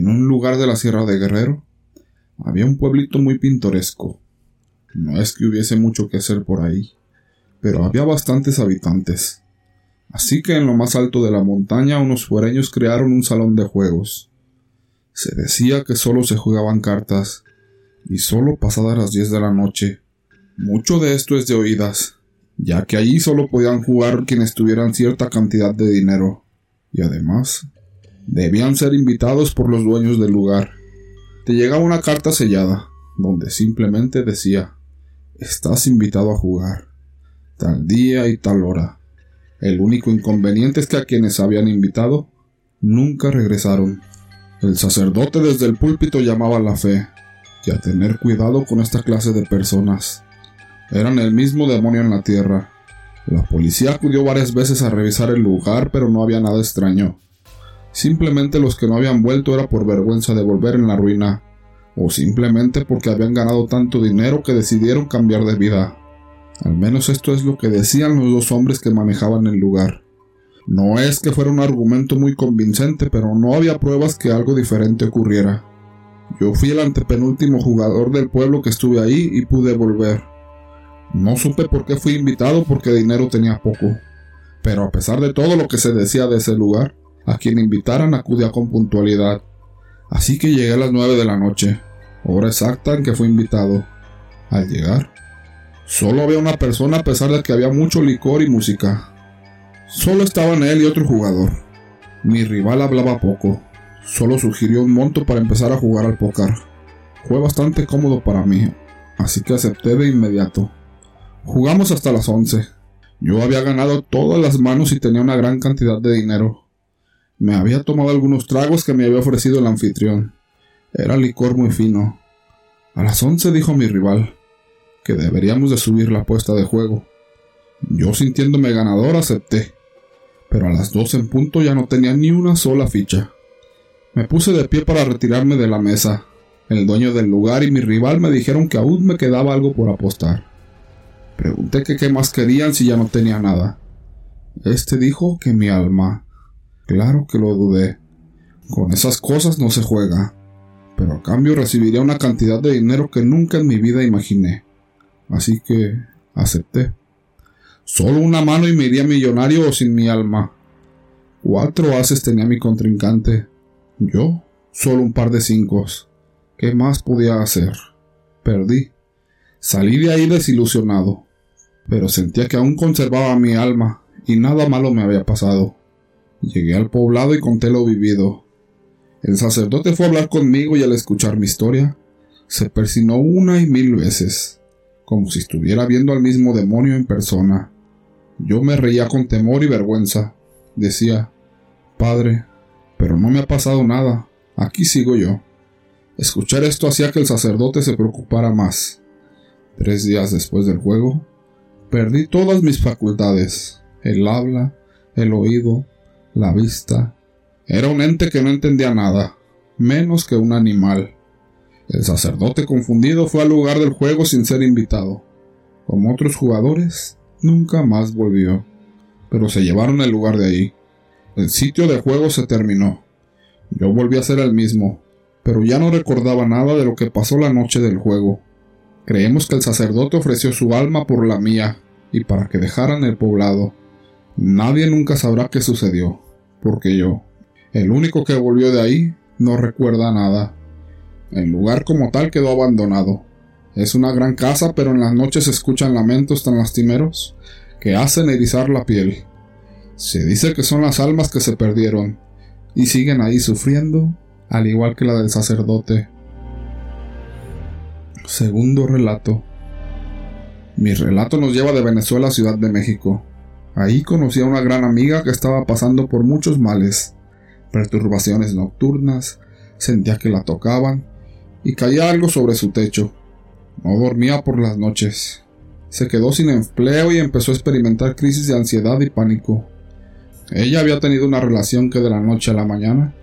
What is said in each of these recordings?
En un lugar de la Sierra de Guerrero había un pueblito muy pintoresco. No es que hubiese mucho que hacer por ahí, pero había bastantes habitantes. Así que en lo más alto de la montaña unos fuereños crearon un salón de juegos. Se decía que solo se jugaban cartas, y solo pasadas las diez de la noche. Mucho de esto es de oídas, ya que allí solo podían jugar quienes tuvieran cierta cantidad de dinero, y además debían ser invitados por los dueños del lugar. Te llegaba una carta sellada, donde simplemente decía Estás invitado a jugar, tal día y tal hora. El único inconveniente es que a quienes habían invitado nunca regresaron. El sacerdote desde el púlpito llamaba a la fe y a tener cuidado con esta clase de personas. Eran el mismo demonio en la tierra. La policía acudió varias veces a revisar el lugar, pero no había nada extraño. Simplemente los que no habían vuelto era por vergüenza de volver en la ruina, o simplemente porque habían ganado tanto dinero que decidieron cambiar de vida. Al menos esto es lo que decían los dos hombres que manejaban el lugar. No es que fuera un argumento muy convincente, pero no había pruebas que algo diferente ocurriera. Yo fui el antepenúltimo jugador del pueblo que estuve ahí y pude volver. No supe por qué fui invitado porque dinero tenía poco. Pero a pesar de todo lo que se decía de ese lugar, a quien invitaran acudía con puntualidad. Así que llegué a las nueve de la noche, hora exacta en que fui invitado. Al llegar, solo había una persona a pesar de que había mucho licor y música. Solo estaban él y otro jugador. Mi rival hablaba poco, solo sugirió un monto para empezar a jugar al póker. Fue bastante cómodo para mí, así que acepté de inmediato. Jugamos hasta las once. Yo había ganado todas las manos y tenía una gran cantidad de dinero. Me había tomado algunos tragos que me había ofrecido el anfitrión. Era licor muy fino. A las once dijo mi rival que deberíamos de subir la apuesta de juego. Yo sintiéndome ganador acepté, pero a las dos en punto ya no tenía ni una sola ficha. Me puse de pie para retirarme de la mesa. El dueño del lugar y mi rival me dijeron que aún me quedaba algo por apostar. Pregunté que qué más querían si ya no tenía nada. Este dijo que mi alma. Claro que lo dudé. Con esas cosas no se juega. Pero a cambio recibiría una cantidad de dinero que nunca en mi vida imaginé. Así que acepté. Solo una mano y me iría millonario o sin mi alma. Cuatro haces tenía mi contrincante. Yo, solo un par de cinco. ¿Qué más podía hacer? Perdí. Salí de ahí desilusionado, pero sentía que aún conservaba mi alma y nada malo me había pasado. Llegué al poblado y conté lo vivido. El sacerdote fue a hablar conmigo y al escuchar mi historia, se persinó una y mil veces, como si estuviera viendo al mismo demonio en persona. Yo me reía con temor y vergüenza. Decía, Padre, pero no me ha pasado nada. Aquí sigo yo. Escuchar esto hacía que el sacerdote se preocupara más. Tres días después del juego, perdí todas mis facultades, el habla, el oído, la vista. Era un ente que no entendía nada, menos que un animal. El sacerdote confundido fue al lugar del juego sin ser invitado. Como otros jugadores, nunca más volvió. Pero se llevaron el lugar de ahí. El sitio de juego se terminó. Yo volví a ser el mismo, pero ya no recordaba nada de lo que pasó la noche del juego. Creemos que el sacerdote ofreció su alma por la mía y para que dejaran el poblado. Nadie nunca sabrá qué sucedió, porque yo, el único que volvió de ahí, no recuerda nada. El lugar como tal quedó abandonado. Es una gran casa, pero en las noches se escuchan lamentos tan lastimeros que hacen erizar la piel. Se dice que son las almas que se perdieron y siguen ahí sufriendo, al igual que la del sacerdote. Segundo relato. Mi relato nos lleva de Venezuela a Ciudad de México. Ahí conocí a una gran amiga que estaba pasando por muchos males, perturbaciones nocturnas, sentía que la tocaban y caía algo sobre su techo. No dormía por las noches. Se quedó sin empleo y empezó a experimentar crisis de ansiedad y pánico. Ella había tenido una relación que de la noche a la mañana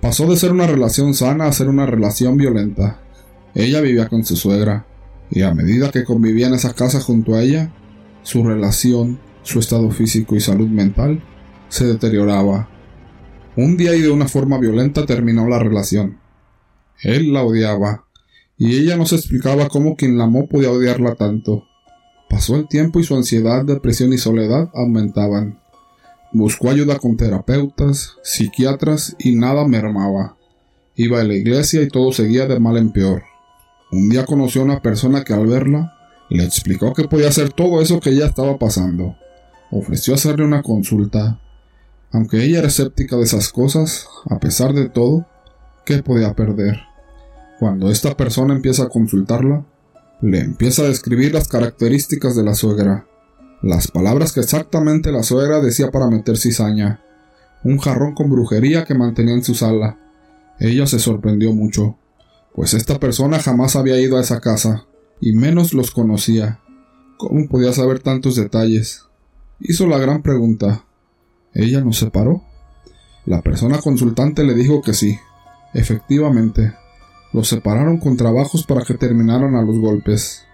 pasó de ser una relación sana a ser una relación violenta. Ella vivía con su suegra, y a medida que convivía en esa casa junto a ella, su relación, su estado físico y salud mental se deterioraba. Un día y de una forma violenta terminó la relación. Él la odiaba, y ella no se explicaba cómo quien la amó podía odiarla tanto. Pasó el tiempo y su ansiedad, depresión y soledad aumentaban. Buscó ayuda con terapeutas, psiquiatras y nada mermaba. Iba a la iglesia y todo seguía de mal en peor. Un día conoció a una persona que al verla le explicó que podía hacer todo eso que ella estaba pasando. Ofreció hacerle una consulta. Aunque ella era escéptica de esas cosas, a pesar de todo, ¿qué podía perder? Cuando esta persona empieza a consultarla, le empieza a describir las características de la suegra, las palabras que exactamente la suegra decía para meter cizaña, un jarrón con brujería que mantenía en su sala. Ella se sorprendió mucho, pues esta persona jamás había ido a esa casa, y menos los conocía. ¿Cómo podía saber tantos detalles? Hizo la gran pregunta. ¿Ella nos separó? La persona consultante le dijo que sí. Efectivamente, los separaron con trabajos para que terminaran a los golpes.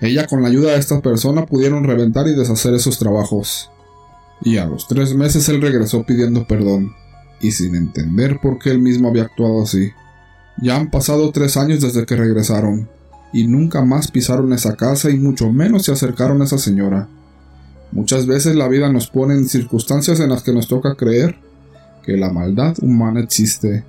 Ella con la ayuda de esta persona pudieron reventar y deshacer esos trabajos. Y a los tres meses él regresó pidiendo perdón, y sin entender por qué él mismo había actuado así. Ya han pasado tres años desde que regresaron, y nunca más pisaron esa casa y mucho menos se acercaron a esa señora. Muchas veces la vida nos pone en circunstancias en las que nos toca creer que la maldad humana existe